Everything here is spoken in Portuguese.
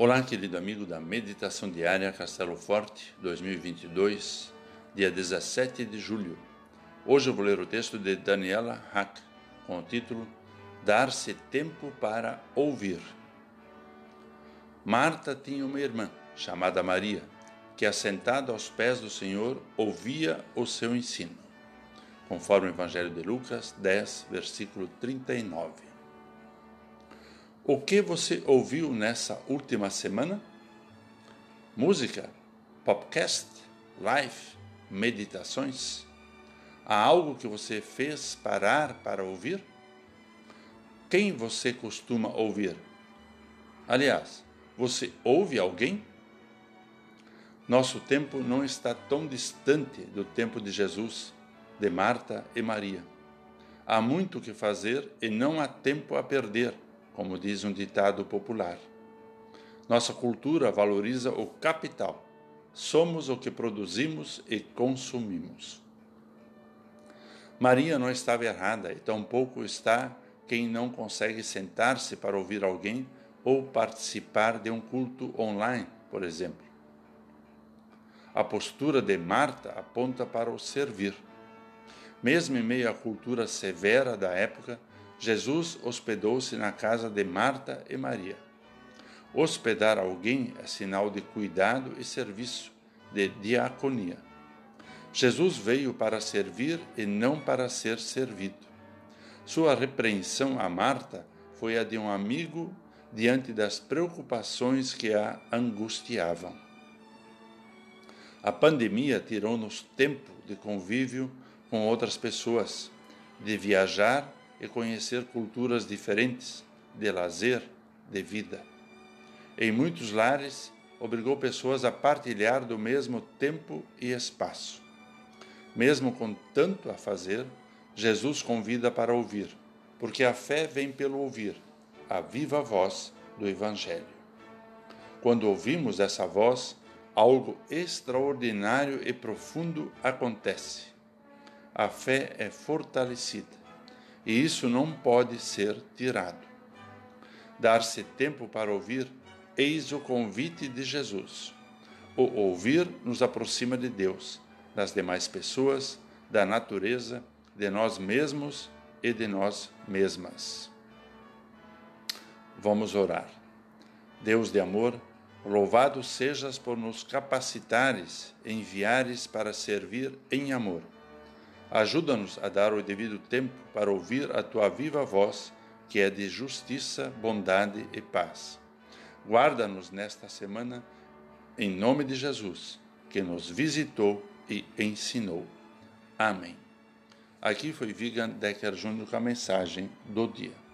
Olá, querido amigo da Meditação Diária Castelo Forte 2022, dia 17 de julho. Hoje eu vou ler o texto de Daniela Hack com o título Dar-se tempo para ouvir. Marta tinha uma irmã chamada Maria, que assentada aos pés do Senhor ouvia o seu ensino, conforme o Evangelho de Lucas 10, versículo 39. O que você ouviu nessa última semana? Música, podcast, live, meditações? Há algo que você fez parar para ouvir? Quem você costuma ouvir? Aliás, você ouve alguém? Nosso tempo não está tão distante do tempo de Jesus, de Marta e Maria. Há muito que fazer e não há tempo a perder como diz um ditado popular. Nossa cultura valoriza o capital. Somos o que produzimos e consumimos. Maria não estava errada e tampouco está quem não consegue sentar-se para ouvir alguém ou participar de um culto online, por exemplo. A postura de Marta aponta para o servir. Mesmo em meio à cultura severa da época, Jesus hospedou-se na casa de Marta e Maria. Hospedar alguém é sinal de cuidado e serviço, de diaconia. Jesus veio para servir e não para ser servido. Sua repreensão a Marta foi a de um amigo diante das preocupações que a angustiavam. A pandemia tirou-nos tempo de convívio com outras pessoas, de viajar e conhecer culturas diferentes, de lazer, de vida. Em muitos lares, obrigou pessoas a partilhar do mesmo tempo e espaço. Mesmo com tanto a fazer, Jesus convida para ouvir, porque a fé vem pelo ouvir, a viva voz do Evangelho. Quando ouvimos essa voz, algo extraordinário e profundo acontece. A fé é fortalecida e isso não pode ser tirado. Dar-se tempo para ouvir, eis o convite de Jesus. O ouvir nos aproxima de Deus, das demais pessoas, da natureza, de nós mesmos e de nós mesmas. Vamos orar. Deus de amor, louvado sejas por nos capacitares, enviares para servir em amor Ajuda-nos a dar o devido tempo para ouvir a tua viva voz, que é de justiça, bondade e paz. Guarda-nos nesta semana, em nome de Jesus, que nos visitou e ensinou. Amém. Aqui foi Vigan Decker Júnior com a mensagem do dia.